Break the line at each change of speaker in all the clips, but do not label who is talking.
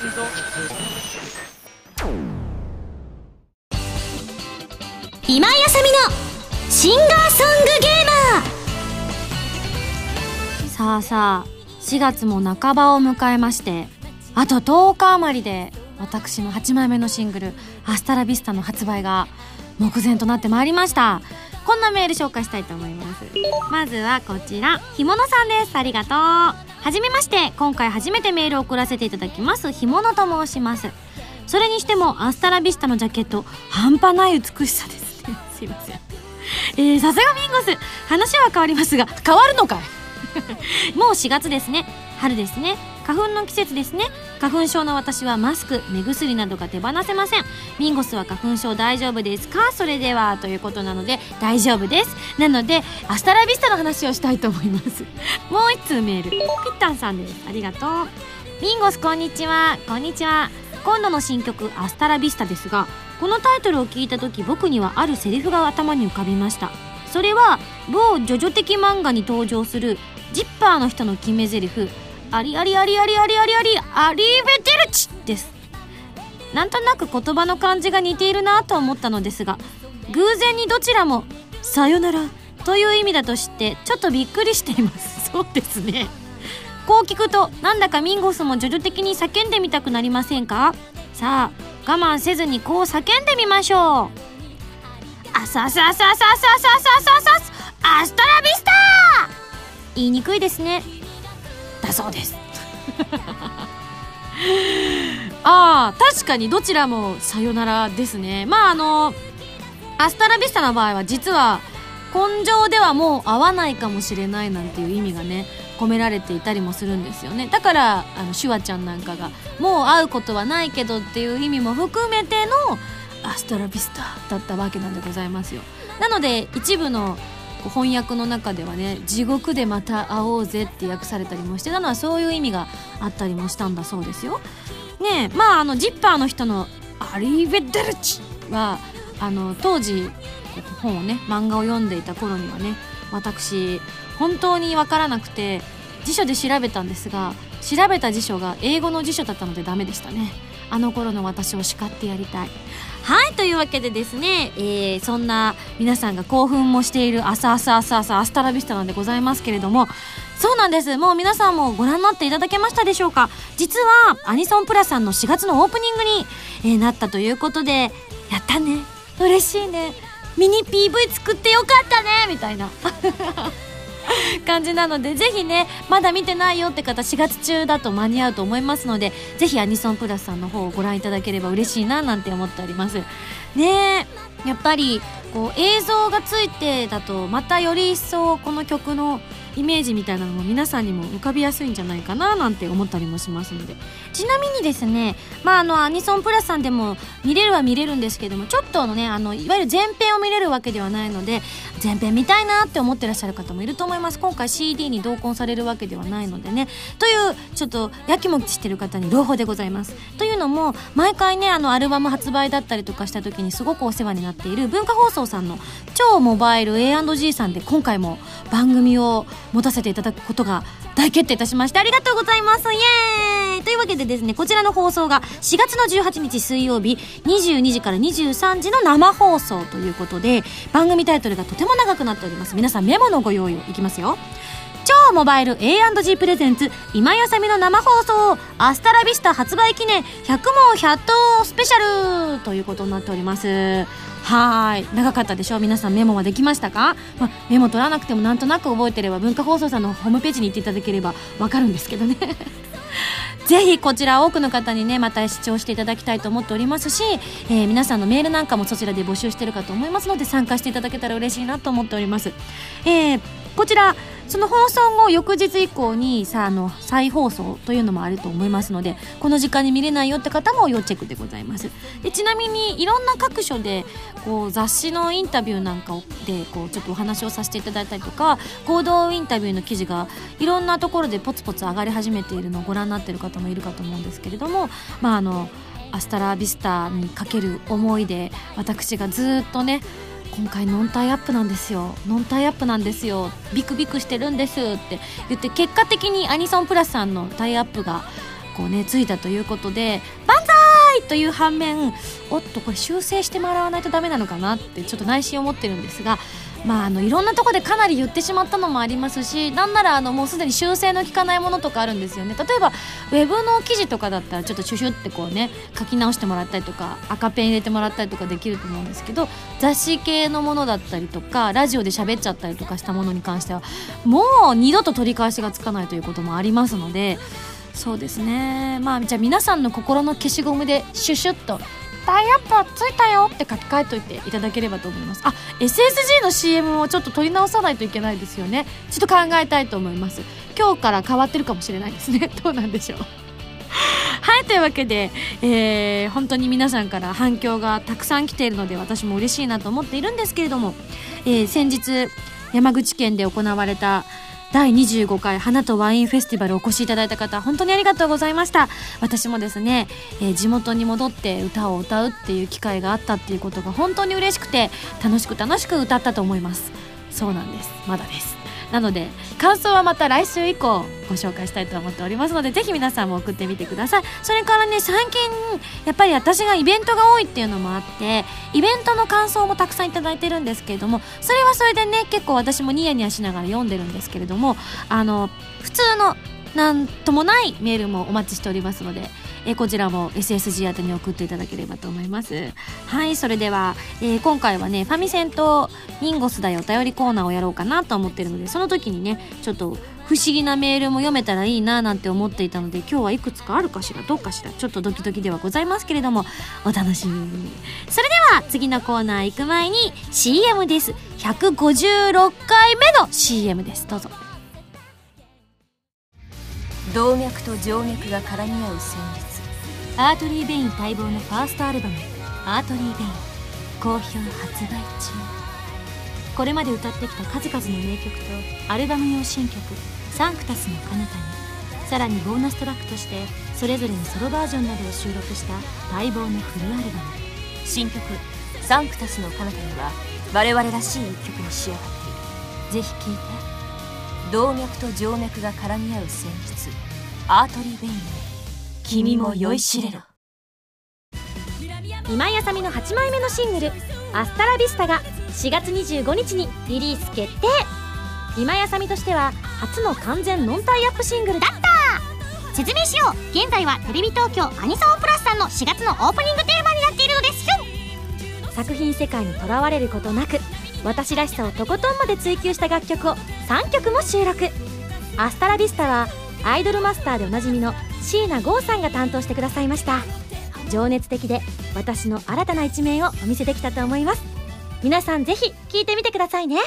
今井あさみのシンガーソングゲーマー。
さあさあ4月も半ばを迎えましてあと10日余りで私の8枚目のシングル「アスタラビスタ」の発売が目前となってまいりました。こんなメール紹介したいと思います。まずはこちら。ひものさんです。ありがとうはじめまして。今回初めてメールを送らせていただきます。干物と申します。それにしてもアスタラビスタのジャケット半端ない美しさです。ね すいません。えー、さすがミンゴス。話は変わりますが変わるのかい？もう4月ですね。春ですね。花粉の季節ですね。花粉症の私はマスク目薬などが手放せません。ミンゴスは花粉症大丈夫ですか？それではということなので大丈夫です。なのでアスタラビスタの話をしたいと思います。もう一通メール。ピッタンさんです。ありがとう。ミンゴスこんにちは。こんにちは。今度の新曲「アスタラビスタ」ですがこのタイトルを聞いた時僕にはあるセリフが頭に浮かびました。それは某ジョジョ的漫画に登場するジッパーの人の決め台詞。ありありありありありありありありベテルチです。なんとなく言葉の感じが似ているなと思ったのですが偶然にどちらも「さよなら」という意味だと知ってちょっとびっくりしています。そうですね。こう聞くとなんだかミンゴスも徐々的に叫んでみたくなりませんか？さあ我慢せずにこう叫んでみましょう。あさささささささささアストラビスタ言いにくいですねだそうです。ああ確かにどちらもさよならですね。まああのアスタラビスタの場合は実は根性ではもう合わないかもしれないなんていう意味がね込められていたりもするんですよね。だからあのシュワちゃんなんかがもう会うことはないけどっていう意味も含めてのアストラビスタだったわけなんでございますよ。なので一部の翻訳の中ではね「地獄でまた会おうぜ」って訳されたりもしてたのはそういう意味があったりもしたんだそうですよ。ねえまああのジッパーの人の「アリーベデルチ」はあの当時本をね漫画を読んでいた頃にはね私本当に分からなくて辞書で調べたんですが調べた辞書が英語の辞書だったのでダメでしたねあの頃の私を叱ってやりたいはいというわけでですね、えー、そんな皆さんが興奮もしている朝朝朝朝アスタラビスタなんでございますけれどもそうなんです。もう皆さんもご覧になっていただけましたでしょうか？実はアニソンプラさんの4月のオープニングに、えー、なったということでやったね。嬉しいね。ミニ PV 作ってよかったね。みたいな。感じなのでぜひねまだ見てないよって方4月中だと間に合うと思いますのでぜひアニソンプラスさんの方をご覧いただければ嬉しいななんて思っております。ねやっぱりこう映像がついてだとまたより一層この曲のイメージみたいなのも皆さんにも浮かびやすいんじゃないかななんて思ったりもしますので。ちなみにですねまああのアニソンプラスさんでも見れるは見れるんですけどもちょっとのねあのいわゆる前編を見れるわけではないので前編見たいなって思ってらっしゃる方もいると思います。今回 CD に同梱されるわけではないのでね。というちょっとやきもきしてる方に朗報でございます。というのも毎回ねあのアルバム発売だったりとかした時にすごくお世話になっている文化放送さんの超モバイル A&G さんで今回も番組を持たせていただくことが大決定いたしましてありがとうございます。イエーイ。というわけでですねこちらの放送が4月の18日水曜日22時から23時の生放送ということで番組タイトルがとても長くなっております。皆さんメモのご用意をいきますよ。超モバイル A&G プレゼンツ今やさみの生放送アスタラビスタ発売記念100問100答スペシャルということになっております。はい。長かったでしょ？う皆さんメモはできましたか、まあ、メモ取らなくてもなんとなく覚えてれば文化放送さんのホームページに行っていただければわかるんですけどね。ぜひこちら多くの方にねまた視聴していただきたいと思っておりますし、えー、皆さんのメールなんかもそちらで募集してるかと思いますので参加していただけたら嬉しいなと思っております、えー、こちらその放送後翌日以降にさあの再放送というのもあると思いますのでこの時間に見れないよって方も要チェックでございます。でちなみにいろんな各所でこう雑誌のインタビューなんかでこうちょっとお話をさせていただいたりとか合同インタビューの記事がいろんなところでポツポツ上がり始めているのをご覧になっている方もいるかと思うんですけれどもまああのアスタラビスタにかける思いで私がずっとね今回ノンタイアップなんですよノンタイアップなんですよビクビクしてるんですって言って結果的にアニソンプラスさんのタイアップがこうねついたということで「万歳!」という反面おっとこれ修正してもらわないとダメなのかなってちょっと内心思ってるんですがまあ、あのいろんなとこでかなり言ってしまったのもありますしなんならあのもうすでに修正の効かないものとかあるんですよね。例えばウェブの記事とかだったらちょっとシュシュってこうね書き直してもらったりとか赤ペン入れてもらったりとかできると思うんですけど雑誌系のものだったりとかラジオで喋っちゃったりとかしたものに関してはもう二度と取り返しがつかないということもありますのでそうですね。まあじゃあ皆さんの心の消しゴムでシュシュッとタイアップついたよって書き換えといていただければと思います。あ SSG の CM をちょっと取り直さないといけないですよね。ちょっと考えたいと思います。今日から変わってるかもしれないですね。どうなんでしょう。はいというわけで、えー、本当に皆さんから反響がたくさん来ているので私も嬉しいなと思っているんですけれども、えー、先日山口県で行われた第25回花とワインフェスティバルお越しいただいた方本当にありがとうございました。私もですね、えー、地元に戻って歌を歌うっていう機会があったっていうことが本当に嬉しくて楽しく楽しく歌ったと思います。そうなんです。まだです。なので感想はまた来週以降ご紹介したいと思っておりますのでぜひ皆さんも送ってみてください。それからね最近やっぱり私がイベントが多いっていうのもあってイベントの感想もたくさんいただいてるんですけれどもそれはそれでね結構私もニヤニヤしながら読んでるんですけれどもあの普通のなんともないメールもお待ちしておりますのでえー、こちらも SSG 宛てに送っていただければと思います。はいそれでは、えー、今回はねファミセンとニンゴスだよお便りコーナーをやろうかなと思ってるのでその時にねちょっと不思議なメールも読めたらいいななんて思っていたので今日はいくつかあるかしらどうかしらちょっとドキドキではございますけれどもお楽しみに。それでは次のコーナー行く前に CM です。156回目の CM です。どうぞ。
動脈と静脈が絡み合う旋律アートリー・ベイン待望のファーストアルバム「アートリー・ベイン」好評発売中。これまで歌ってきた数々の名曲とアルバム用新曲「サンクタスの彼方にさらにボーナストラックとしてそれぞれのソロバージョンなどを収録した待望のフルアルバム。新曲「サンクタスの彼方には我々らしい一曲に仕上がっている。ぜひ聴いて。動脈と静脈が絡み合う旋律。アートリー・ベイン君も酔いしれろ。
今井あさみの8枚目のシングル「アスタラビスタ」が4月25日にリリース決定。今井あさみとしては初の完全ノンタイアップシングルだった。説明しよう。現在はテレビ東京アニソンプラスさんの4月のオープニングテーマになっているのです。
作品世界にとらわれることなく私らしさをとことんまで追求した楽曲を3曲も収録。アスタラビスタはアイドルマスターでおなじみの椎名剛さんが担当してくださいました。情熱的で私の新たな一面をお見せできたと思います。皆さんぜひ聴いてみてくださいね。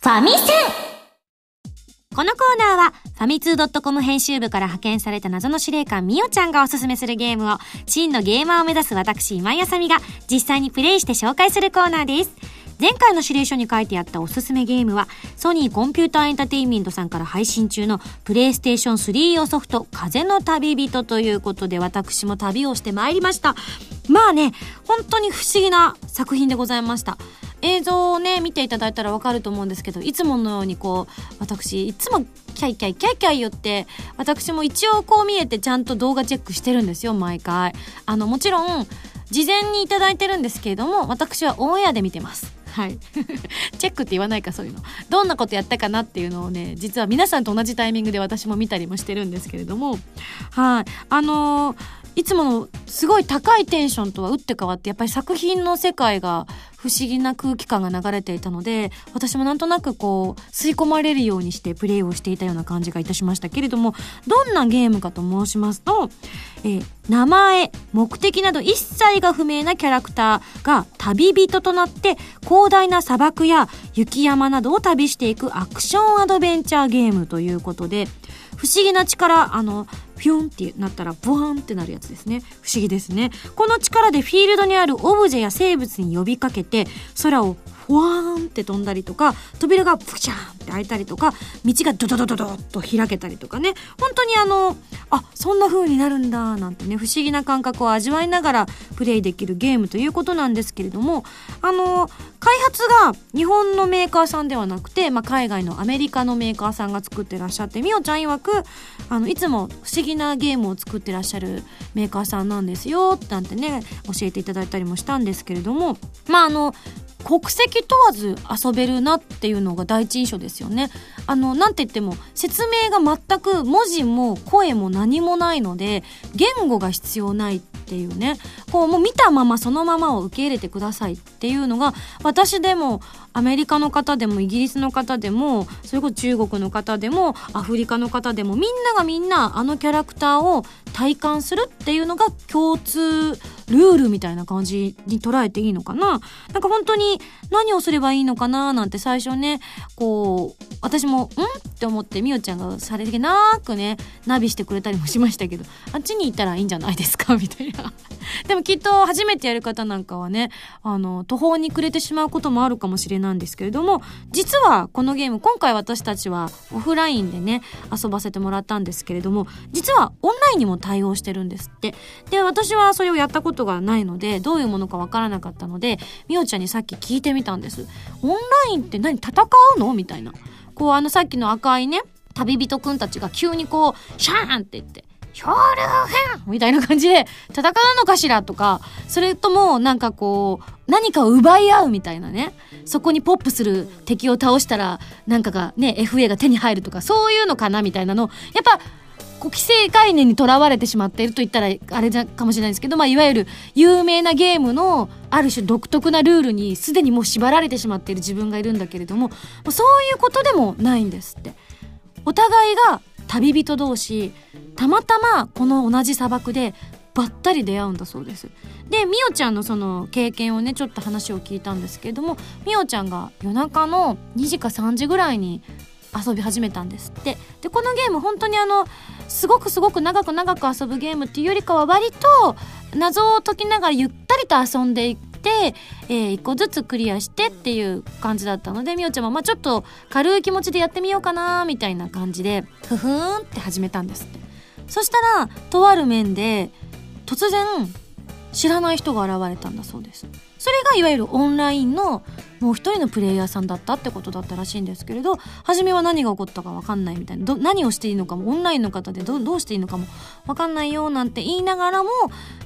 ファミセン。
このコーナーはファミツー .com 編集部から派遣された謎の司令官みおちゃんがおすすめするゲームを真のゲーマーを目指す私今井あさみが実際にプレイして紹介するコーナーです。前回の指令書に書いてあったおすすめゲームは、ソニーコンピューターエンタテインメントさんから配信中のプレイステーション3用ソフト、風の旅人ということで私も旅をしてまいりました。まあね、本当に不思議な作品でございました。映像をね見ていただいたらわかると思うんですけどいつものようにこう私いつもキャイキャイキャイキャイ言って私も一応こう見えてちゃんと動画チェックしてるんですよ毎回あのもちろん事前に頂いてるんですけれども私はオンエアで見てますはい。チェックって言わないか、そういうの。どんなことやったかなっていうのをね、実は皆さんと同じタイミングで私も見たりもしてるんですけれども、はい。あのー、いつものすごい高いテンションとは打って変わって、やっぱり作品の世界が不思議な空気感が流れていたので、私もなんとなくこう、吸い込まれるようにしてプレイをしていたような感じがいたしましたけれども、どんなゲームかと申しますと、えー、名前、目的など一切が不明なキャラクターが旅人となって広大な砂漠や雪山などを旅していくアクションアドベンチャーゲームということで、不思議な力、あの、ピョンってなったらボワンってなるやつですね。不思議ですね。この力でフィールドにあるオブジェや生物に呼びかけて空をふわーんって飛んだりとか扉がプシャーンって開いたりとか道がドドドドドッと開けたりとかね。本当にあのあそんな風になるんだなんてね不思議な感覚を味わいながらプレイできるゲームということなんですけれどもあの開発が日本のメーカーさんではなくて、まあ、海外のアメリカのメーカーさんが作ってらっしゃってみおちゃん曰くあのいつも不思議なゲームを作ってらっしゃるメーカーさんなんですよなんてね教えていただいたりもしたんですけれどもまああの国籍問わず遊べるなっていうのが第一印象ですよね。あの、なんて言っても説明が全く文字も声も何もないので言語が必要ないっていうね。こうもう見たままそのままを受け入れてくださいっていうのが私でもアメリカの方でもイギリスの方でもそれこそ中国の方でもアフリカの方でもみんながみんなあのキャラクターを体感するっていうのが共通ルールみたいな感じに捉えていいのかななんか本当に何をすればいいのかななんて最初ねこう私も「ん?」って思ってみおちゃんがさりげなくねナビしてくれたりもしましたけどあっちに行ったらいいんじゃないですか？みたいな。でもきっと初めてやる方なんかはねあの途方に暮れてしまうこともあるかもしれないんですけれども実はこのゲーム今回私たちはオフラインでね遊ばせてもらったんですけれども実はオンラインにも対応してるんですって。で私はそれをやったことがないのでどういうものかわからなかったのでみおちゃんにさっき聞いてみたんです。オンラインって何戦うの？みたいな。こうあのさっきの赤いね旅人くんたちが急にこうシャーンって言って漂流編みたいな感じで戦うのかしらとか、それともなんかこう、何かを奪い合うみたいなね。そこにポップする敵を倒したら、なんかがね、FA が手に入るとか、そういうのかなみたいなの。やっぱ、こう既成概念にとらわれてしまっていると言ったらあれかもしれないですけど、まあ、いわゆる有名なゲームのある種独特なルールにすでにもう縛られてしまっている自分がいるんだけれどもそういうことでもないんですって。お互いが旅人同士たまたまこの同じ砂漠でばったり出会うんだそうですでみおちゃんのその経験をねちょっと話を聞いたんですけれどもみおちゃんが夜中の2時か3時ぐらいに遊び始めたんですって。でこのゲーム本当にあのすごくすごく長く長く遊ぶゲームっていうよりかは割と謎を解きながらゆったりと遊んでいくて、えー、1個ずつクリアしてっていう感じだったのでみおちゃんもまあちょっと軽い気持ちでやってみようかなみたいな感じでふふーんって始めたんですそしたらとある面で突然知らない人が現れたんだそうですそれがいわゆるオンラインのもう一人のプレイヤーさんだったってことだったらしいんですけれど初めは何が起こったか分かんないみたいなど何をしていいのかもオンラインの方でどどうしていいのかも分かんないよなんて言いながらも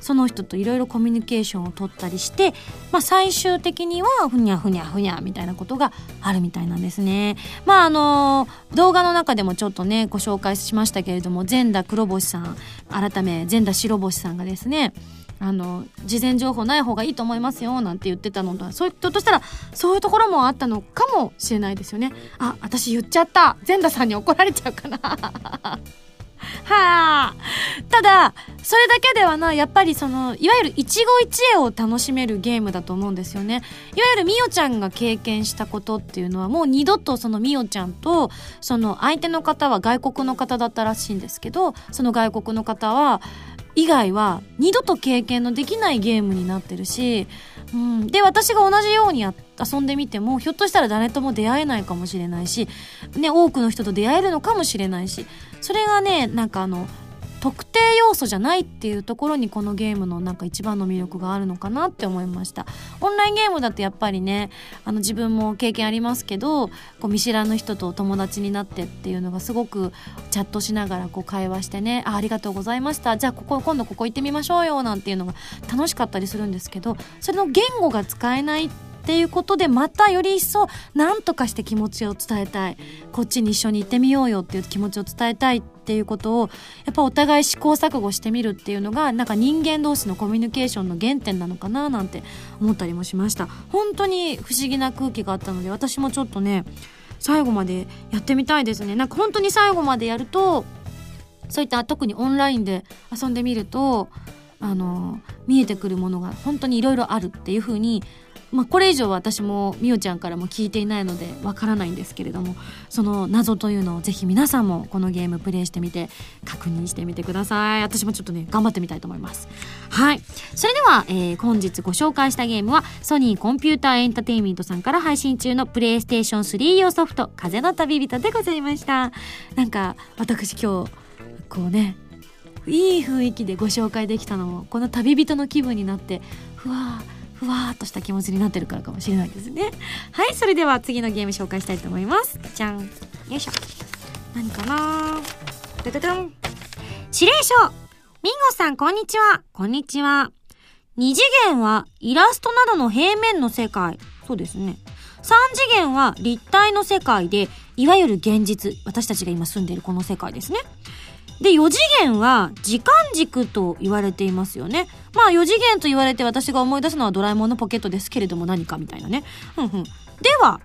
その人といろいろコミュニケーションを取ったりして、まあ、最終的にはふにゃふにゃふにゃみたいなことがあるみたいなんですね。まああの動画の中でもちょっとねご紹介しましたけれども全田黒星さん改め全田白星さんがですねあの事前情報ない方がいいと思いますよなんて言ってたのとそういうとしたらそういうところもあったのかもしれないですよね。あ私言っちゃった。全田さんに怒られちゃうかな。はあ。ただそれだけではなやっぱりそのいわゆる一期一会を楽しめるゲームだと思うんですよね。いわゆるみおちゃんが経験したことっていうのはもう二度とそのみおちゃんとその相手の方は外国の方だったらしいんですけどその外国の方は以外は二度と経験のできないゲームになってるし、うん、で私が同じように遊んでみてもひょっとしたら誰とも出会えないかもしれないし、ね、多くの人と出会えるのかもしれないしそれがねなんかあの特定要素じゃないっていうところにこのゲームのなんか一番の魅力があるのかなって思いました。オンラインゲームだとやっぱりねあの自分も経験ありますけどこう見知らぬ人と友達になってっていうのがすごくチャットしながらこう会話してねあありがとうございました。じゃあここ今度ここ行ってみましょうよなんていうのが楽しかったりするんですけどそれの言語が使えないってっていうことでまたより一層何とかして気持ちを伝えたい。こっちに一緒に行ってみようよっていう気持ちを伝えたいっていうことをやっぱお互い試行錯誤してみるっていうのがなんか人間同士のコミュニケーションの原点なのかななんて思ったりもしました。本当に不思議な空気があったので私もちょっとね最後までやってみたいですね。なんか本当に最後までやるとそういった特にオンラインで遊んでみるとあの見えてくるものが本当にいろいろあるっていう風にまあ、これ以上私もみおちゃんからも聞いていないのでわからないんですけれどもその謎というのをぜひ皆さんもこのゲームプレイしてみて確認してみてください。私もちょっとね頑張ってみたいと思います。はい。それでは、えー、本日ご紹介したゲームはソニーコンピューターエンターテインメントさんから配信中のプレイステーション3用ソフト風の旅人でございました。なんか私今日こうねいい雰囲気でご紹介できたのもこの旅人の気分になってふわー。ふわーっとした気持ちになってるからかもしれないですね。はいそれでは次のゲーム紹介したいと思います。じゃん。よいしょ。何かなドドドン。指令書。ミンゴさんこんにちは。こんにちは。2次元はイラストなどの平面の世界。そうですね。3次元は立体の世界でいわゆる現実。私たちが今住んでいるこの世界ですね。で、4次元は時間軸と言われていますよね。まあ4次元と言われて私が思い出すのはドラえもんのポケットですけれども何かみたいなね。ふんふん。では、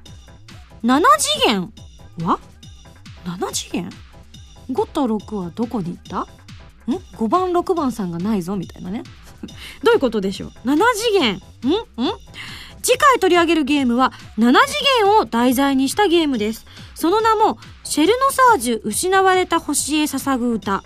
7次元は ?7 次元 ?5 と6はどこに行った？ん ?5 番6番さんがないぞみたいなね。どういうことでしょう ?7 次元？ん？ん？次回取り上げるゲームは7次元を題材にしたゲームです。その名もシェルノサージュ失われた星へ捧ぐ歌。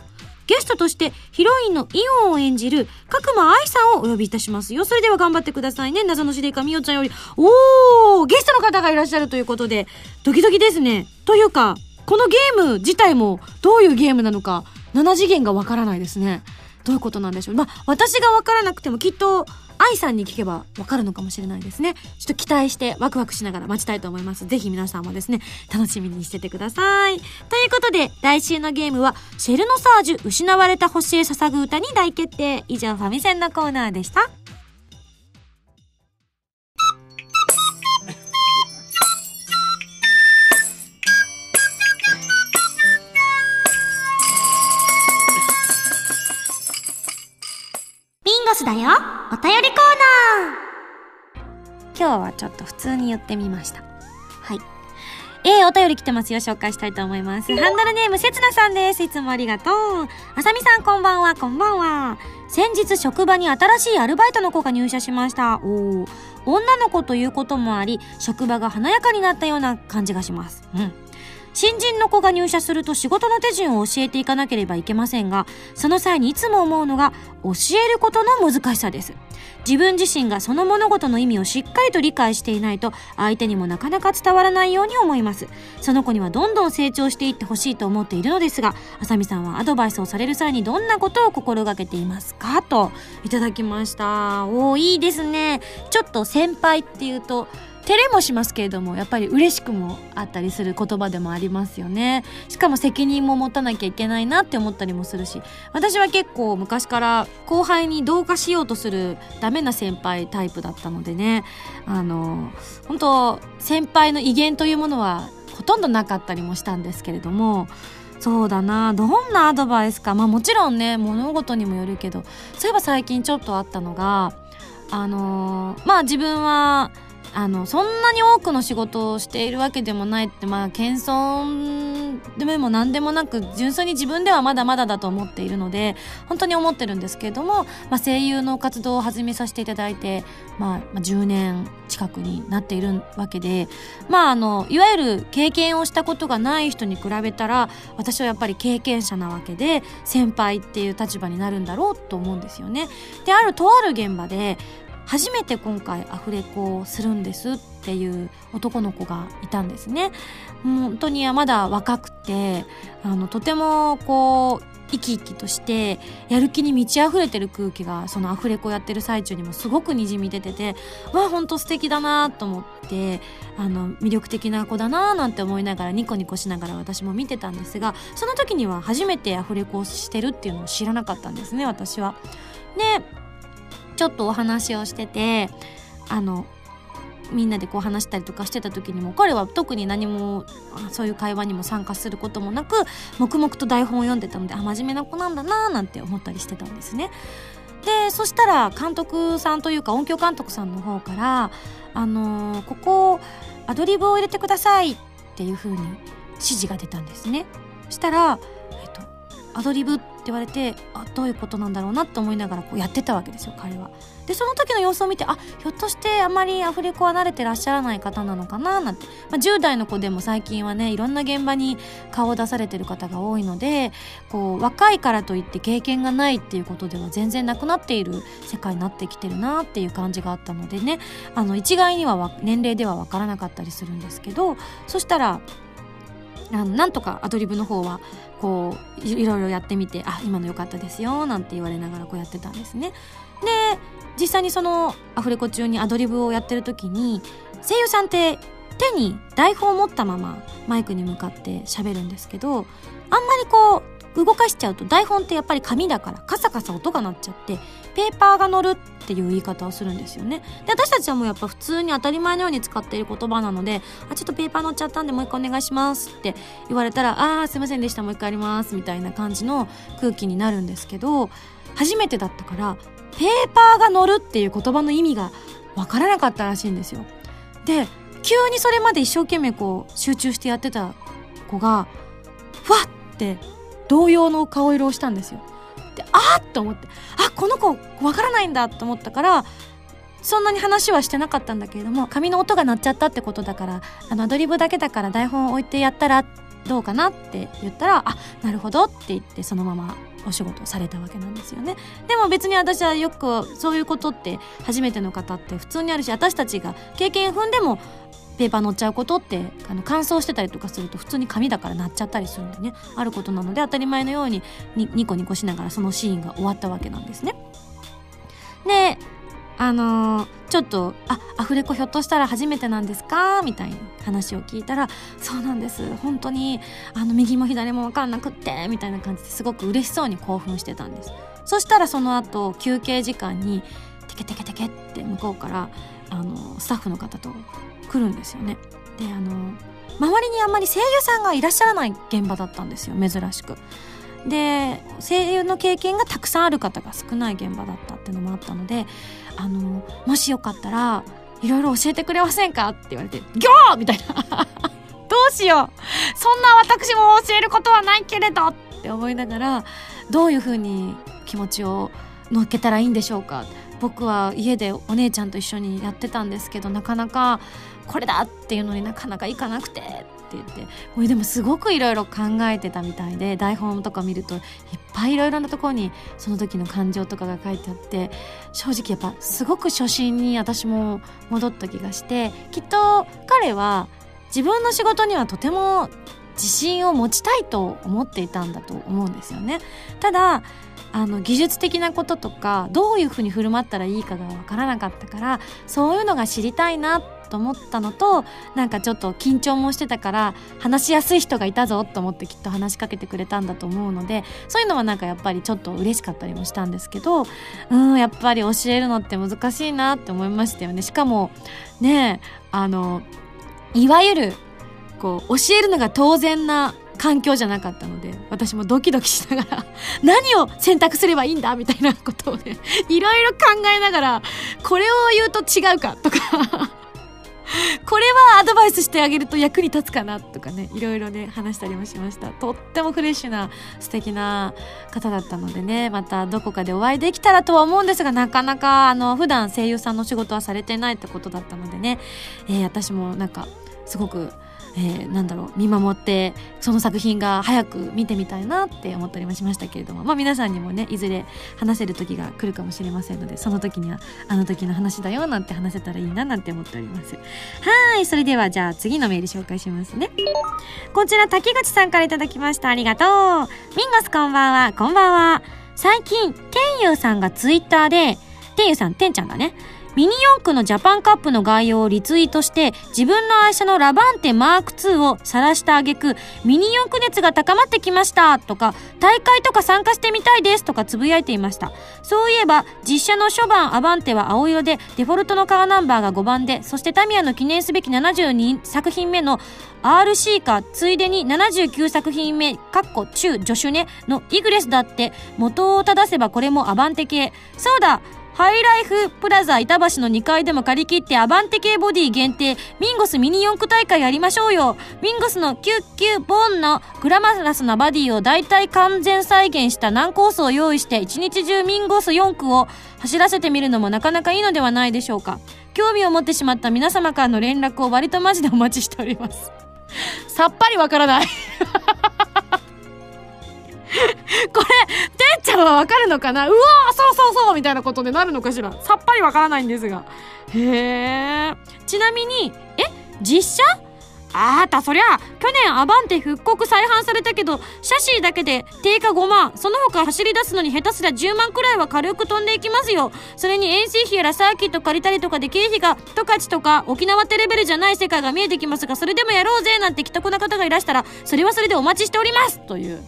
ゲストとしてヒロインのイオンを演じる角間愛さんをお呼びいたしますよ。それでは頑張ってくださいね。謎の司令官みおちゃんより。おーゲストの方がいらっしゃるということで、ドキドキですね。というか、このゲーム自体もどういうゲームなのか、7次元がわからないですね。どういうことなんでしょう？まあ、私が分からなくてもきっと愛さんに聞けばわかるのかもしれないですね。ちょっと期待してワクワクしながら待ちたいと思います。ぜひ皆さんもですね、楽しみにしててください。ということで、来週のゲームは、シェルノサージュ失われた星へ捧ぐ歌に大決定。以上、ファミセンのコーナーでした。便りコーナー今日はちょっと普通に言ってみました。はい。えー、お便り来てますよ。紹介したいと思います。ハンドルネーム、せつなさんです。いつもありがとう。あさみさん、こんばんは、こんばんは。先日、職場に新しいアルバイトの子が入社しました。お女の子ということもあり、職場が華やかになったような感じがします。うん。新人の子が入社すると仕事の手順を教えていかなければいけませんが、その際にいつも思うのが、教えることの難しさです。自分自身がその物事の意味をしっかりと理解していないと、相手にもなかなか伝わらないように思います。その子にはどんどん成長していってほしいと思っているのですが、あさみさんはアドバイスをされる際にどんなことを心がけていますか？と、いただきました。おー、いいですね。ちょっと先輩っていうと、照れもしますけれどもやっぱり嬉しくもあったりする言葉でもありますよね。しかも責任も持たなきゃいけないなって思ったりもするし。私は結構昔から後輩に同化しようとするダメな先輩タイプだったのでね。あの本当先輩の威厳というものはほとんどなかったりもしたんですけれども。そうだな。どんなアドバイスか。まあもちろんね物事にもよるけど。そういえば最近ちょっとあったのがあのー、まあ自分はあのそんなに多くの仕事をしているわけでもないってまあ謙遜でも何でもなく純粋に自分ではまだまだだと思っているので本当に思ってるんですけれども、まあ、声優の活動を始めさせていただいて、まあ、10年近くになっているわけでまああのいわゆる経験をしたことがない人に比べたら私はやっぱり経験者なわけで先輩っていう立場になるんだろうと思うんですよね。であるとある現場で初めて今回アフレコをするんですっていう男の子がいたんですね。本当にまだ若くて、あの、とてもこう、生き生きとしてやる気に満ち溢れてる空気がそのアフレコやってる最中にもすごくにじみ出ててわあほんと素敵だなと思ってあの魅力的な子だななんて思いながらニコニコしながら私も見てたんですがその時には初めてアフレコをしてるっていうのを知らなかったんですね私は。でちょっとお話をしててあのみんなでこう話したりとかしてた時にも彼は特に何もそういう会話にも参加することもなく黙々と台本を読んでたのであ真面目な子なんだなーなんて思ったりしてたんですね。でそしたら監督さんというか音響監督さんの方から「あのー、ここアドリブを入れてください」っていう風に指示が出たんですね。したら、えっと、アドリブって言われてあどういうことなんだろうなと思いながらこうやってたわけですよ彼は。でその時の様子を見てあひょっとしてあまりアフレコは慣れてらっしゃらない方なのかななんて、まあ、10代の子でも最近はねいろんな現場に顔を出されてる方が多いのでこう若いからといって経験がないっていうことでは全然なくなっている世界になってきてるなっていう感じがあったのでねあの一概には年齢では分からなかったりするんですけどそしたらあのなんとかアドリブの方はこういろいろやってみて「あ今の良かったですよ」なんて言われながらこうやってたんですね。で実際にそのアフレコ中にアドリブをやってる時に声優さんって手に台本を持ったままマイクに向かって喋るんですけどあんまりこう動かしちゃうと台本ってやっぱり紙だからカサカサ音が鳴っちゃってペーパーが乗るっていう言い方をするんですよね。で私たちはもうやっぱ普通に当たり前のように使っている言葉なので「あちょっとペーパー乗っちゃったんでもう一回お願いします」って言われたら「あーすいませんでしたもう一回やります」みたいな感じの空気になるんですけど初めてだったからペーパーが乗るっていう言葉の意味がわからなかったらしいんですよ。で急にそれまで一生懸命こう集中してやってた子がふわって動揺の顔色をしたんですよ。であっと思ってあこの子わからないんだと思ったからそんなに話はしてなかったんだけれども紙の音が鳴っちゃったってことだからあのアドリブだけだから台本を置いてやったらどうかなって言ったらあなるほどって言ってそのままお仕事をされたわけなんですよね。でも別に私はよくそういうことって初めての方って普通にあるし私たちが経験踏んでもペーパー乗っちゃうことってあの乾燥してたりとかすると普通に紙だから鳴っちゃったりするんでねあることなので当たり前のようにニコニコしながらそのシーンが終わったわけなんですね。であのー、ちょっと「あアフレコひょっとしたら初めてなんですか?」みたいな話を聞いたら「そうなんです本当にあの右も左も分かんなくって」みたいな感じですごく嬉しそうに興奮してたんですそしたらその後休憩時間にテケテケテケって向こうからあのスタッフの方と来るんですよね。であの周りにあんまり声優さんがいらっしゃらない現場だったんですよ珍しく。で声優の経験がたくさんある方が少ない現場だったっていうのもあったのであのもしよかったらいろいろ教えてくれませんかって言われて「ギョー!」みたいな。どうしよう。そんな私も教えることはないけれどって思いながらどういうふうに気持ちを乗っけたらいいんでしょうか。僕は家でお姉ちゃんと一緒にやってたんですけどなかなかこれだっていうのになかなかいかなくてって言ってもうでもすごくいろいろ考えてたみたいで台本とか見るといっぱいいろいろなところにその時の感情とかが書いてあって正直やっぱすごく初心に私も戻った気がしてきっと彼は自分の仕事にはとても自信を持ちたいと思っていたんだと思うんですよね。ただあの技術的なこととかどういうふうに振る舞ったらいいかが分からなかったからそういうのが知りたいなと思ったのとなんかちょっと緊張もしてたから話しやすい人がいたぞと思ってきっと話しかけてくれたんだと思うのでそういうのはなんかやっぱりちょっと嬉しかったりもしたんですけどうんやっぱり教えるのって難しいなって思いましたよね。しかもねあのいわゆるこう教えるのが当然な環境じゃなかったので私もドキドキしながら 何を選択すればいいんだみたいなことをねいろいろ考えながらこれを言うと違うかとか これはアドバイスしてあげると役に立つかなとかねいろいろね話したりもしました。とってもフレッシュな素敵な方だったのでねまたどこかでお会いできたらとは思うんですがなかなかあの普段声優さんの仕事はされてないってことだったのでね、えー、私もなんかすごくえー、なんだろう見守ってその作品が早く見てみたいなって思ったりもしましたけれどもまあ皆さんにもねいずれ話せる時が来るかもしれませんのでその時にはあの時の話だよなんて話せたらいいななんて思っております。はいそれではじゃあ次のメール紹介しますね。こちら滝口さんから頂きました。ありがとう。ミンゴスこんばんは。こんばんは。最近天佑さんがツイッターで天佑さん天ちゃんだね。ミニ四駆のジャパンカップの概要をリツイートして自分の愛車のラバンテマーク2を晒した挙句ミニ四駆熱が高まってきましたとか大会とか参加してみたいですとかつぶやいていました。そういえば実車の初版アバンテは青色でデフォルトのカーナンバーが5番でそしてタミヤの記念すべき72作品目の RC かついでに79作品目かっこ中助手ねのイグレスだって元を正せばこれもアバンテ系。そうだハイライフプラザ板橋の2階でも借り切ってアバンテ系ボディ限定ミンゴスミニ四駆大会やりましょうよ。ミンゴスのキュッキュボンのグラマラスなバディを大体完全再現した難コースを用意して一日中ミンゴス4区を走らせてみるのもなかなかいいのではないでしょうか。興味を持ってしまった皆様からの連絡を割とマジでお待ちしております。さっぱりわからない。これ、てっちゃんはわかるのかな？うわそうそうそうみたいなことでなるのかしら？さっぱりわからないんですが。へえ。ちなみに、え？実写？あーた。そりゃ去年アバンテ復刻再販されたけどシャシーだけで定価5万。その他走り出すのに下手すりゃ10万くらいは軽く飛んでいきますよ。それに遠征費やらサーキット借りたりとかで経費が十勝とか沖縄ってレベルじゃない世界が見えてきますがそれでもやろうぜなんて既得な方がいらしたらそれはそれでお待ちしております。という。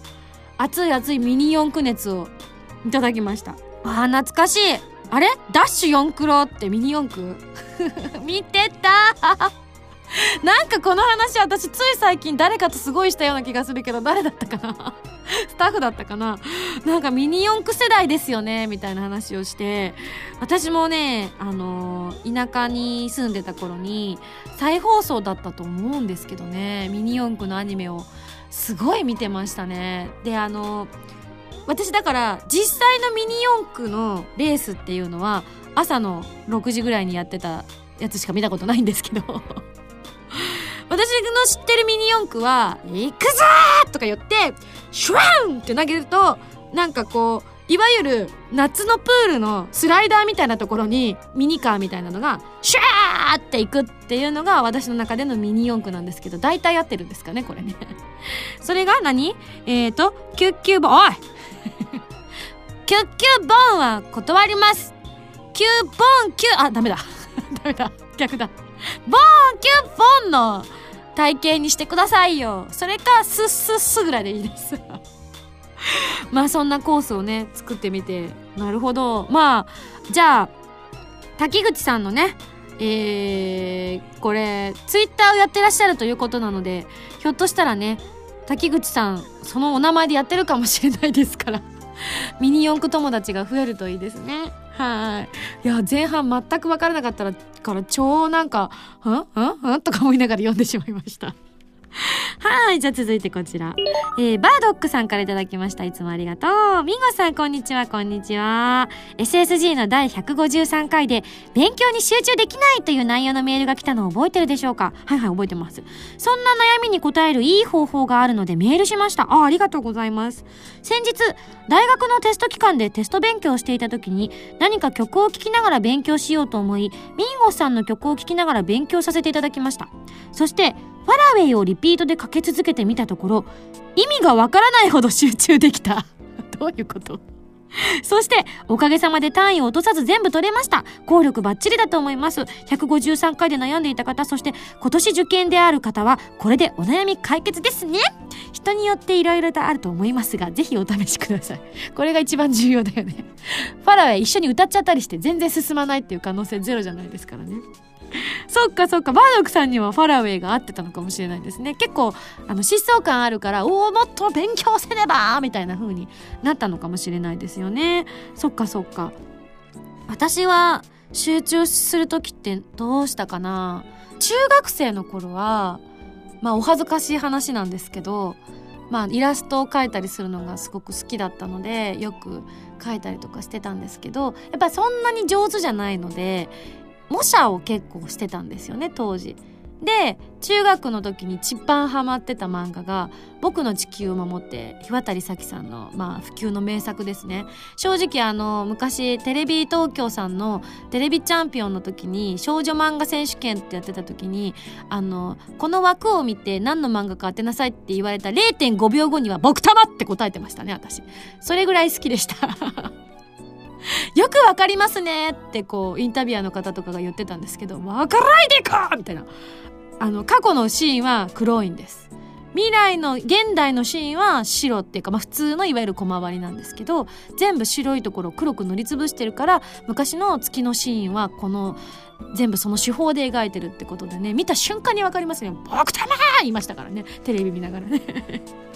熱い熱いミニ四駆熱をいただきました。あー懐かしい。あれ？ダッシュ四駆ロってミニ四駆？見てた。なんかこの話私つい最近誰かとすごいしたような気がするけど誰だったかな？スタッフだったかな？なんかミニ四駆世代ですよね？みたいな話をして。私もねあの田舎に住んでた頃に再放送だったと思うんですけどね。ミニ四駆のアニメをすごい見てましたねであの私だから実際のミニ四駆のレースっていうのは朝の6時ぐらいにやってたやつしか見たことないんですけど 私の知ってるミニ四駆は「行くぞ!」とか言ってシュワンって投げるとなんかこういわゆる夏のプールのスライダーみたいなところにミニカーみたいなのがシューっていくっていうのが私の中でのミニ四駆なんですけど大体合ってるんですかねこれね。それが何？えーとキュッキュボン。おい。キュッキュボ ンは断ります。キュボンキュあダメだ。ダメだ。逆だ。ボンキュボンの体型にしてくださいよ。それかスッスッスぐらいでいいです。まあそんなコースをね作ってみて。なるほど。まあじゃあ滝口さんのねえー、これツイッターをやってらっしゃるということなのでひょっとしたらね滝口さんそのお名前でやってるかもしれないですからミニ四駆友達が増えるといいですね。はい。いや前半全く分からなかったらから超なんか「ん？ん？ん?」とか思いながら読んでしまいました。はい。じゃあ続いてこちら。えー、バードックさんからいただきました。いつもありがとう。ミンゴさん、こんにちは、こんにちは。SSG の第153回で、勉強に集中できないという内容のメールが来たのを覚えてるでしょうか？はいはい、覚えてます。そんな悩みに答えるいい方法があるのでメールしました。あ、ありがとうございます。先日、大学のテスト期間でテスト勉強していた時に、何か曲を聴きながら勉強しようと思い、ミンゴさんの曲を聴きながら勉強させていただきました。そして、ファラウェイをリピートでかけ続けてみたところ意味がわからないほど集中できた どういうこと？そして、おかげさまで単位を落とさず全部取れました。効力バッチリだと思います。153回で悩んでいた方、そして今年受験である方は、これでお悩み解決ですね。人によって色々とあると思いますが、ぜひお試しください。これが一番重要だよね。ファラウェイ一緒に歌っちゃったりして全然進まないっていう可能性ゼロじゃないですからね。そっかそっか。バードックさんにはファラウェイが合ってたのかもしれないですね。結構あの疾走感あるからおおもっと勉強せねばみたいな風になったのかもしれないですよね。そっかそっか。私は集中する時ってどうしたかな。中学生の頃はまあお恥ずかしい話なんですけどまあイラストを描いたりするのがすごく好きだったのでよく描いたりとかしてたんですけどやっぱりそんなに上手じゃないので模写を結構してたんですよね当時。で中学の時に一番ハマってた漫画が「僕の地球を守って」日渡咲さんの、まあ、普及の名作ですね正直あの昔テレビ東京さんのテレビチャンピオンの時に少女漫画選手権ってやってた時にあのこの枠を見て何の漫画か当てなさいって言われた0.5秒後には「僕たま!」って答えてましたね私それぐらい好きでしたよくわかりますねってこうインタビュアーの方とかが言ってたんですけどわからないでかみたいな。あの過去のシーンは黒いんです。未来の現代のシーンは白っていうか、まあ、普通のいわゆる小回りなんですけど全部白いところを黒く塗りつぶしてるから昔の月のシーンはこの全部その手法で描いてるってことでね見た瞬間に分かりますね「僕たま!」言いましたからね。テレビ見ながらね。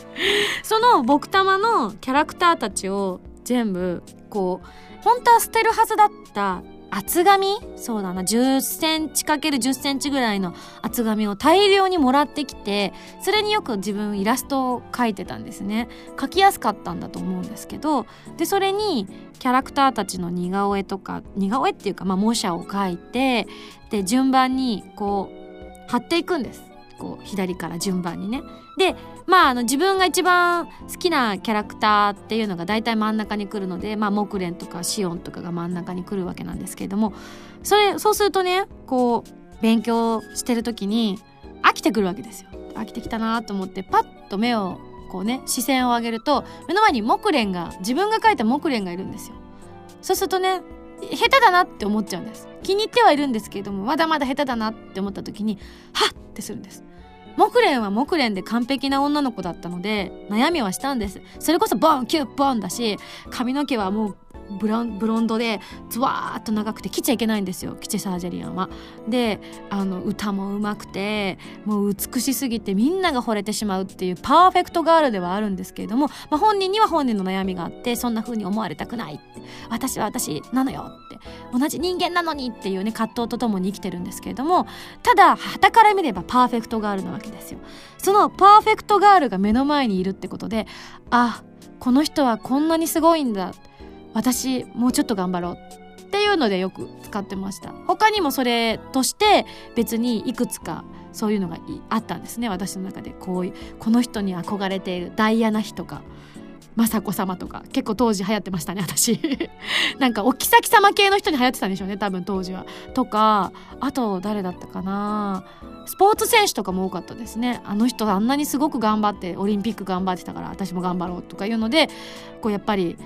その僕たまのキャラクターたちを全部こう本当は捨てるはずだった厚紙？そうだな。10センチ ×10 センチぐらいの厚紙を大量にもらってきてそれによく自分イラストを描いてたんですね。描きやすかったんだと思うんですけどでそれにキャラクターたちの似顔絵とか似顔絵っていうかまあ模写を描いてで順番にこう貼っていくんです。こう左から順番にね。でまああの自分が一番好きなキャラクターっていうのが大体真ん中に来るのでまあ木蓮とかシオンとかが真ん中に来るわけなんですけれどもそれそうするとねこう勉強してる時に飽きてくるわけですよ。飽きてきたなと思ってパッと目をこうね視線を上げると目の前に木蓮が自分が描いた木蓮がいるんですよ。そうするとね下手だなって思っちゃうんです。気に入ってはいるんですけれどもまだまだ下手だなって思った時にはっってするんです。木蓮は木蓮で完璧な女の子だったので悩みはしたんです。それこそボンキュッボンだし髪の毛はもうブロンブロンドでズワーッと長くて切っちゃいけないんですよキチサージェリアンは。であの歌もうまくてもう美しすぎてみんなが惚れてしまうっていうパーフェクトガールではあるんですけれども、まあ、本人には本人の悩みがあってそんな風に思われたくないって私は私なのよって同じ人間なのにっていうね葛藤とともに生きてるんですけれどもただ旗から見ればパーフェクトガールなわけですよ。そのパーフェクトガールが目の前にいるってことであこの人はこんなにすごいんだ私もうちょっと頑張ろうっていうのでよく使ってました。他にもそれとして別にいくつかそういうのがあったんですね。私の中で。こういうこの人に憧れているダイアナ妃とか雅子様とか。結構当時流行ってましたね私。なんかお妃様系の人に流行ってたんでしょうね多分当時は。とかあと誰だったかな。スポーツ選手とかも多かったですね。あの人あんなにすごく頑張ってオリンピック頑張ってたから私も頑張ろうとかいうのでこうやっぱり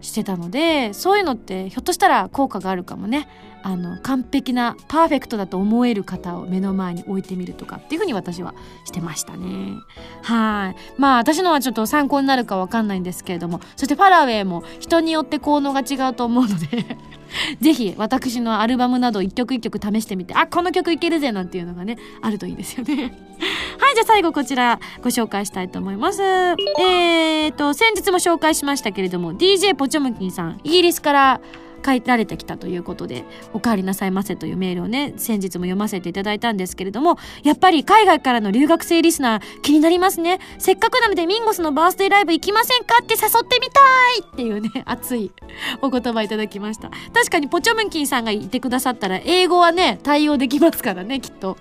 してたのでそういうのってひょっとしたら効果があるかもね。あの完璧なパーフェクトだと思える方を目の前に置いてみるとかっていうふうに私はしてましたね。はい。まあ私のはちょっと参考になるかわかんないんですけれどもそしてファラウェイも人によって効能が違うと思うので ぜひ私のアルバムなど一曲一曲試してみてあこの曲いけるぜなんていうのがねあるといいですよね。はいじゃあ最後こちらご紹介したいと思います。えーと先日も紹介しましたけれども DJ ポチョムキンさんイギリスから書いられてきたということで「お帰りなさいませ」というメールをね先日も読ませていただいたんですけれどもやっぱり海外からの留学生リスナー気になりますね。せっかくなのでミンゴスのバースデーライブ行きませんかって誘ってみたいっていうね 熱いお言葉いただきました。確かにポチョムンキンさんがいてくださったら英語はね対応できますからねきっと。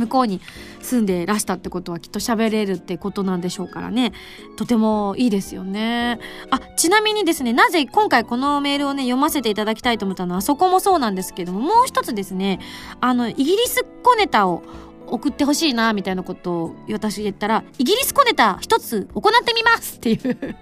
向こうに住んでらしたってことはきっと喋れるってことなんでしょうからね。とてもいいですよね。あちなみにですねなぜ今回このメールをね読ませていただきたいと思ったのはそこもそうなんですけどももう一つですねあのイギリス小ネタを送ってほしいなみたいなことを私言ったらイギリス小ネタ一つ行ってみますっていう。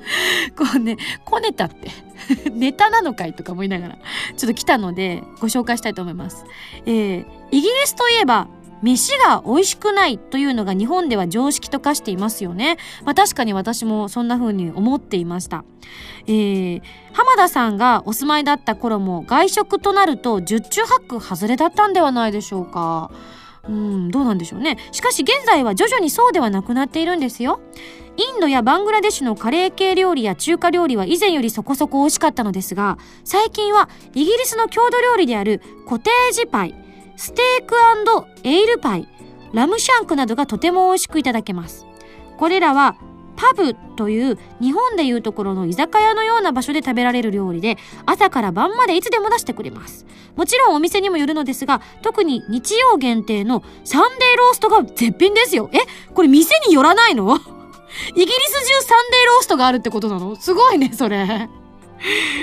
こうね、小ネタって ネタなのかいとか思いながら、ちょっと来たので、ご紹介したいと思います。えー、イギリスといえば、飯が美味しくないというのが日本では常識と化していますよね。まあ確かに私もそんな風に思っていました。えー、浜田さんがお住まいだった頃も外食となると十中八九外れだったんではないでしょうか。うん、どうなんでしょうね。しかし現在は徐々にそうではなくなっているんですよ。インドやバングラデシュのカレー系料理や中華料理は以前よりそこそこ美味しかったのですが、最近はイギリスの郷土料理であるコテージパイ、ステークエイルパイ、ラムシャンクなどがとても美味しくいただけます。これらはパブという日本でいうところの居酒屋のような場所で食べられる料理で朝から晩までいつでも出してくれます。もちろんお店にもよるのですが特に日曜限定のサンデーローストが絶品ですよ。え？これ店によらないの？イギリス中サンデーローストがあるってことなの？すごいね、それ。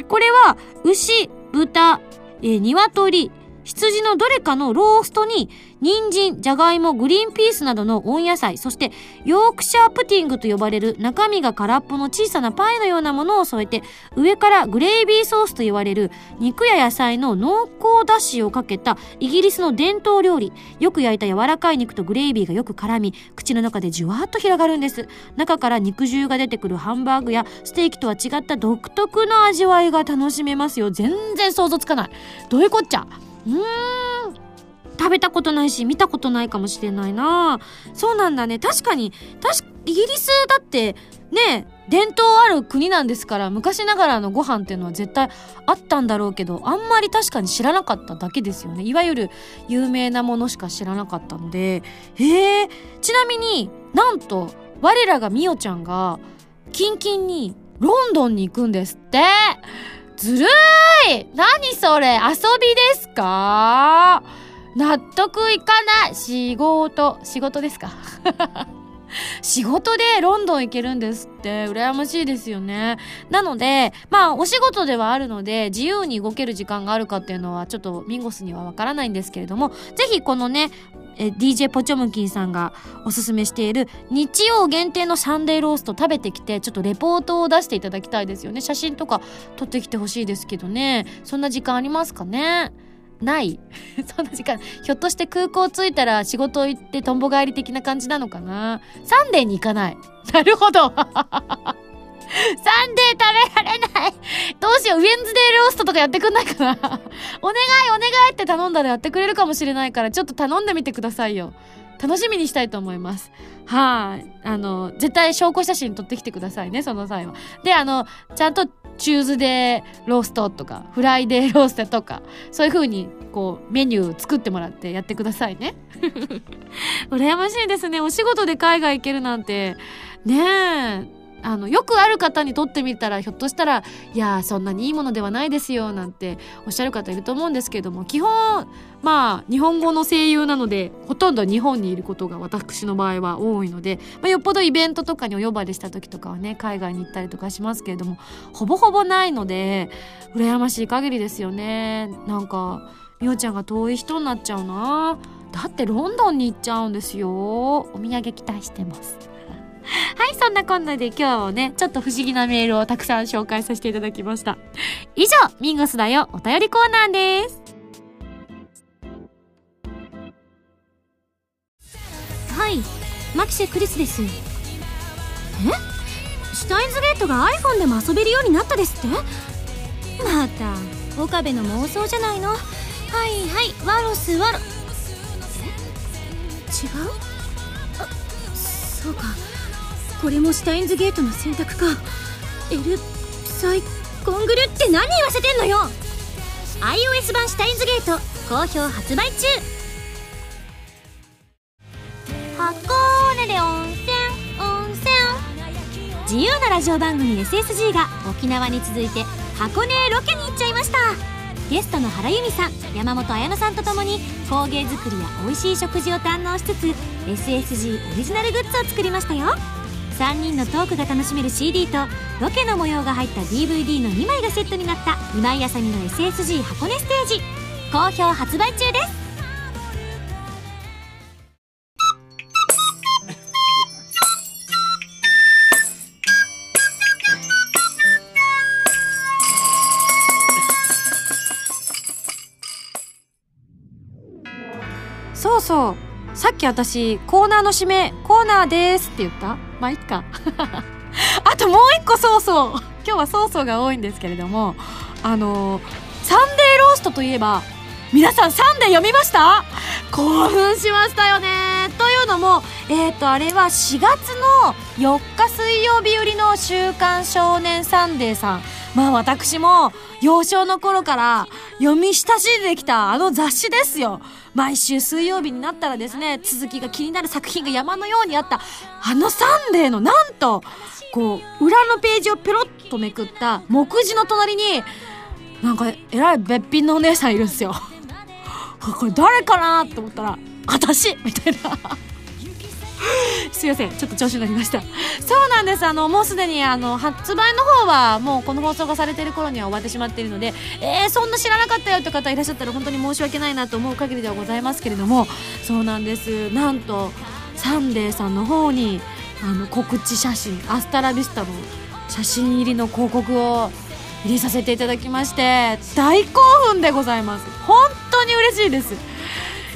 これは牛、豚、えー、鶏、羊のどれかのローストに人参、じゃがいも、グリーンピースなどの温野菜、そしてヨークシャープティングと呼ばれる中身が空っぽの小さなパイのようなものを添えて上からグレイビーソースと言われる肉や野菜の濃厚だしをかけたイギリスの伝統料理。よく焼いた柔らかい肉とグレイビーがよく絡み口の中でじゅわっと広がるんです。中から肉汁が出てくるハンバーグやステーキとは違った独特の味わいが楽しめますよ。全然想像つかない。どういうこっちゃ？うーん。食べたことないし見たことないかもしれないな。そうなんだね。確かに確かイギリスだってね伝統ある国なんですから昔ながらのご飯っていうのは絶対あったんだろうけどあんまり確かに知らなかっただけですよね。いわゆる有名なものしか知らなかったので。へえちなみになんと我らがみおちゃんがキンキンにロンドンに行くんですって。ずるい。何それ。遊びですか？納得いかない。仕事。仕事ですか？仕事でロンドン行けるんですって。羨ましいですよね。なので、まあお仕事ではあるので自由に動ける時間があるかっていうのはちょっとミンゴスにはわからないんですけれども、ぜひこのね、え DJ ポチョムキンさんがおすすめしている日曜限定のサンデーロースト食べてきてちょっとレポートを出していただきたいですよね。写真とか撮ってきてほしいですけどね。そんな時間ありますかね？ない。そんな時間ひょっとして空港着いたら仕事行ってとんぼ帰り的な感じなのかな？サンデーに行かない。なるほど。サンデー食べられないどうしようウェンズデーローストとかやってくんないかな お願いお願いって頼んだらやってくれるかもしれないからちょっと頼んでみてくださいよ楽しみにしたいと思います。はい。あの、絶対証拠写真撮ってきてくださいね、その際は。で、あの、ちゃんとチューズデーローストとか、フライデーローストとか、そういう風に、こう、メニュー作ってもらってやってくださいね。羨ましいですね。お仕事で海外行けるなんて。ねえ。あのよくある方にとってみたらひょっとしたらいやそんなにいいものではないですよなんておっしゃる方いると思うんですけれども基本まあ日本語の声優なのでほとんど日本にいることが私の場合は多いので、まあ、よっぽどイベントとかにお呼ばれした時とかはね海外に行ったりとかしますけれどもほぼほぼないので羨ましい限りですよね。なんかみおちゃんが遠い人になっちゃうな。だってロンドンに行っちゃうんですよ。お土産期待してます。はい、そんなこんなで今日はね、ちょっと不思議なメールをたくさん紹介させていただきました。以上、ミンゴスだよお便りコーナーです。
はい、マキシクリスです。え？シュタインズゲートが iPhone でも遊べるようになったですって？また、岡部の妄想じゃないの？はいはい、ワロスワロ。違う？あ、そうか。これもシュタインズゲートの選択か。エルサイコングルって何言わせてんのよ。iOS 版シュタインズゲート好評発売中。箱根で温泉温泉。自由なラジオ番組 SSG が沖縄に続いて箱根へロケに行っちゃいました。ゲストの原由美さん山本彩乃さんと共に工芸作りや美味しい食事を堪能しつつ SSG オリジナルグッズを作りましたよ。3人のトークが楽しめる CD とロケの模様が入った DVD の2枚がセットになった今井あさみの SSG 箱根ステージ。好評発売中です。
き私コーナーの締めコーナーですって言った？まあいっか。あともう一個そうそう今日はそうそうが多いんですけれどもあのサンデーローストといえば皆さんサンデー読みました？興奮しましたよね。というのもえっ、ー、とあれは4月の4日水曜日売りの「週刊少年サンデー」さん。まあ私も幼少の頃から読み親しんできたあの雑誌ですよ。毎週水曜日になったらですね、続きが気になる作品が山のようにあった、あのサンデーのなんと、こう、裏のページをペロッとめくった目次の隣に、なんか、えらいべっぴんのお姉さんいるんですよ。これ誰かなと思ったら、私みたいな すいませんちょっと調子になりました。そうなんです。あのもうすでにあの発売の方はもうこの放送がされてる頃には終わってしまっているのでえー、そんな知らなかったよって方いらっしゃったら本当に申し訳ないなと思う限りではございますけれども。そうなんです。なんとサンデーさんの方にあの告知写真アスタラビスタの写真入りの広告を入れさせていただきまして大興奮でございます。本当に嬉しいです。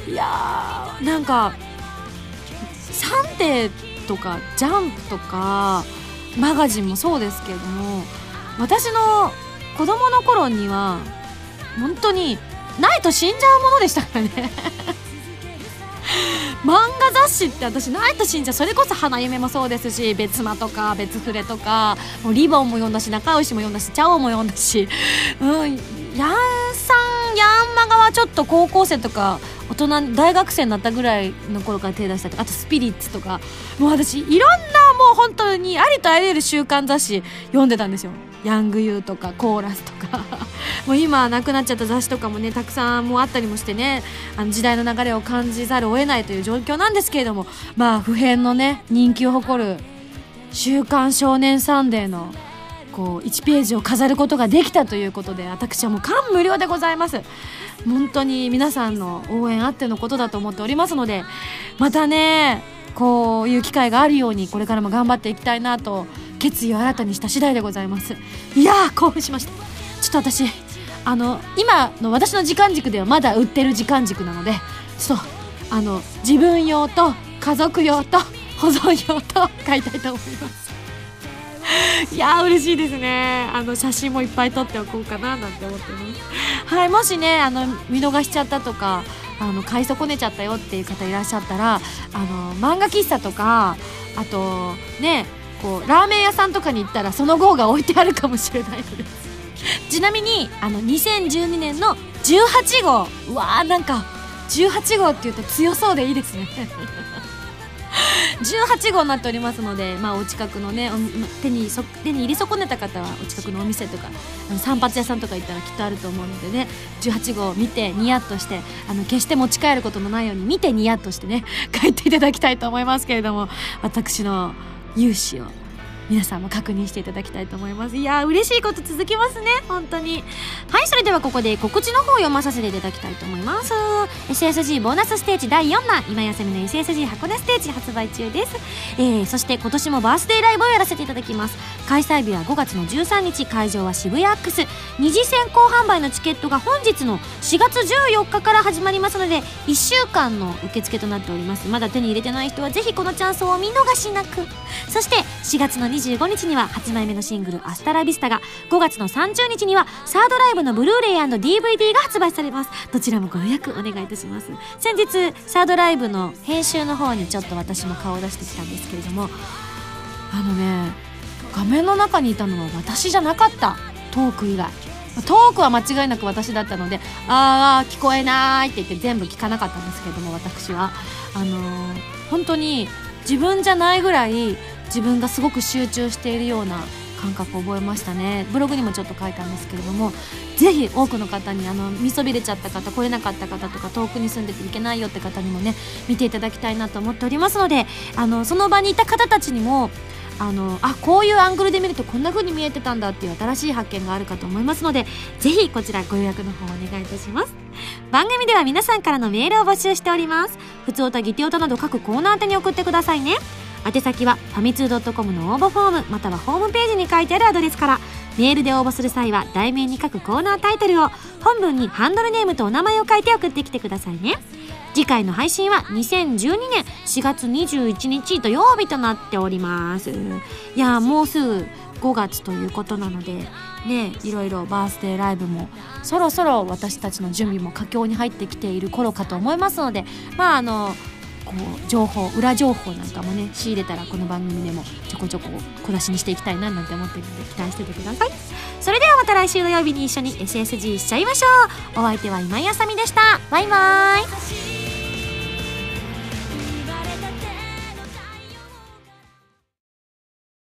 いやーなんかサンデーとかジャンプとかマガジンもそうですけれども私の子供の頃には本当にないと死んじゃうものでしたからね。漫画雑誌って私ないと信じゃうそれこそ花嫁もそうですし別間とか別フレとかもうリボンも読んだし仲良しも読んだしチャオも読んだし。うんヤンさんヤンマガはちょっと高校生とか大人大学生になったぐらいの頃から手出したりあとスピリッツとか。もう私いろんなもう本当にありとあらゆる週刊雑誌読んでたんですよ。ヤングユーとかコーラスとか。もう今なくなっちゃった雑誌とかもねたくさんもあったりもしてねあの時代の流れを感じざるを得ないという状況なんですけれどもまあ普遍のね人気を誇る「週刊少年サンデー」のこう1ページを飾ることができたということで私はもう感無量でございます。本当に皆さんの応援あってのことだと思っておりますのでまたねこういう機会があるようにこれからも頑張っていきたいなと決意を新たにした次第でございます。いやー興奮しました。ちょっと私あの今の私の時間軸ではまだ売ってる時間軸なのでちょっとあの自分用と家族用と保存用と買いたいと思います。いやー嬉しいですね。あの写真もいっぱい撮っておこうかななんて思ってます。はいもしねあの見逃しちゃったとかあの買い損ねちゃったよっていう方いらっしゃったらあの漫画喫茶とかあとねこうラーメン屋さんとかに行ったらその号が置いてあるかもしれないので。ちなみにあの2012年の18号。うわーなんか18号っていうと強そうでいいですね。18号になっておりますので、まあ、お近くのね手にそ手に入り損ねた方はお近くのお店とかあの散髪屋さんとか行ったらきっとあると思うのでね18号見てニヤッとしてあの決して持ち帰ることのないように見てニヤッとしてね 帰っていただきたいと思いますけれども私の勇姿を皆さんも確認していただきたいと思います。いや嬉しいこと続きますね。本当に。はいそれではここで告知の方を読まさせていただきたいと思います。SSG ボーナスステージ第4弾。今休みの SSG 箱根ステージ発売中です、えー、そして今年もバースデーライブをやらせていただきます。開催日は5月の13日。会場は渋谷アックス。二次先行販売のチケットが本日の4月14日から始まりますので1週間の受付となっております。まだ手に入れてない人はぜひこのチャンスをお見逃しなく。そして4月の2 25日には8枚目のシングル「アスタラビスタ」が5月の30日にはサードライブのブルーレイ &DVD が発売されますどちらもご予約お願いいたします先日サードライブの編集の方にちょっと私も顔を出してきたんですけれどもあのね画面の中にいたのは私じゃなかったトーク以外トークは間違いなく私だったので「ああ聞こえない」って言って全部聞かなかったんですけども私はあのー、本当に自分じゃないぐらい自分がすごく集中しているような感覚を覚えましたね。ブログにもちょっと書いたんですけれどもぜひ多くの方にあの見そびれちゃった方来れなかった方とか遠くに住んでていけないよって方にもね見ていただきたいなと思っておりますのであのその場にいた方たちにもあのあこういうアングルで見るとこんな風に見えてたんだっていう新しい発見があるかと思いますのでぜひこちらご予約の方お願いいたします。番組では皆さんからのメールを募集しております。普通歌ギテオタなど各コーナー宛に送ってくださいね。宛先はファミツー .com の応募フォームまたはホームページに書いてあるアドレスから。メールで応募する際は題名に書くコーナータイトルを本文にハンドルネームとお名前を書いて送ってきてくださいね。次回の配信は2012年4月21日土曜日となっております。いやもうすぐ5月ということなのでねいろいろバースデーライブもそろそろ私たちの準備も佳境に入ってきている頃かと思いますのでまああのこう情報裏情報なんかもね仕入れたらこの番組でもちょこちょこ小出しにしていきたいななんて思ってるので期待しててください。それではまた来週土曜日に一緒に SSG しちゃいましょう。お相手は今井あさみでした。バイバーイ。